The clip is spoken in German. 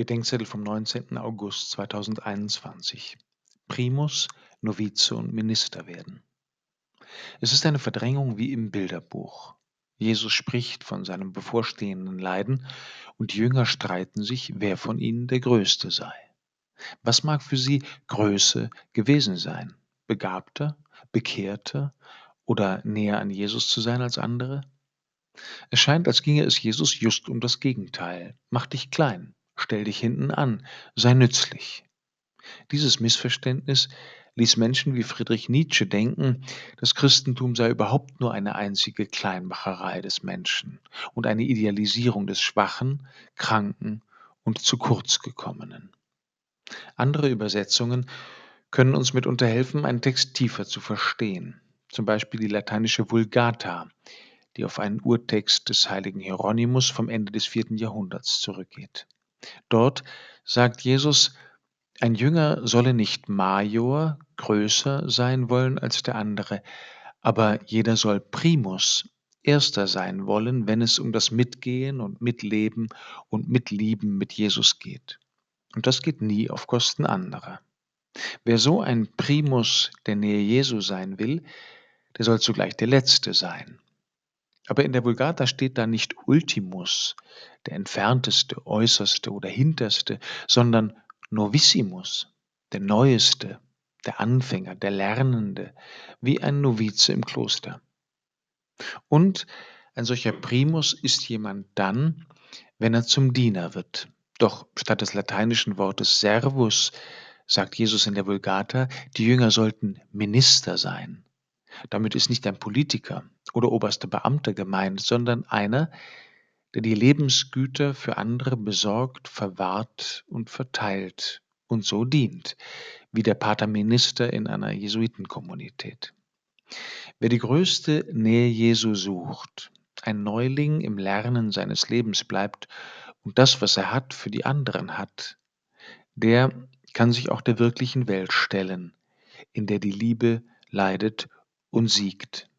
Bedenkzettel vom 19. August 2021. Primus, Novize und Minister werden. Es ist eine Verdrängung wie im Bilderbuch. Jesus spricht von seinem bevorstehenden Leiden und die Jünger streiten sich, wer von ihnen der Größte sei. Was mag für sie Größe gewesen sein? Begabter, bekehrter oder näher an Jesus zu sein als andere? Es scheint, als ginge es Jesus just um das Gegenteil. Mach dich klein, stell dich hinten an, sei nützlich. Dieses Missverständnis ließ Menschen wie Friedrich Nietzsche denken, das Christentum sei überhaupt nur eine einzige Kleinmacherei des Menschen und eine Idealisierung des Schwachen, Kranken und zu kurz gekommenen. Andere Übersetzungen können uns mitunter helfen, einen Text tiefer zu verstehen, zum Beispiel die lateinische Vulgata, die auf einen Urtext des heiligen Hieronymus vom Ende des vierten Jahrhunderts zurückgeht. Dort sagt Jesus, ein Jünger solle nicht Major, größer sein wollen als der andere, aber jeder soll Primus, erster sein wollen, wenn es um das Mitgehen und Mitleben und Mitlieben mit Jesus geht. Und das geht nie auf Kosten anderer. Wer so ein Primus der Nähe Jesu sein will, der soll zugleich der Letzte sein. Aber in der Vulgata steht da nicht Ultimus, der entfernteste, äußerste oder hinterste, sondern Novissimus, der Neueste, der Anfänger, der Lernende, wie ein Novize im Kloster. Und ein solcher Primus ist jemand dann, wenn er zum Diener wird. Doch statt des lateinischen Wortes Servus sagt Jesus in der Vulgata, die Jünger sollten Minister sein. Damit ist nicht ein Politiker oder oberster Beamter gemeint, sondern einer, der die Lebensgüter für andere besorgt, verwahrt und verteilt und so dient, wie der Paterminister in einer Jesuitenkommunität. Wer die größte Nähe Jesu sucht, ein Neuling im Lernen seines Lebens bleibt und das, was er hat, für die anderen hat, der kann sich auch der wirklichen Welt stellen, in der die Liebe leidet und siegt.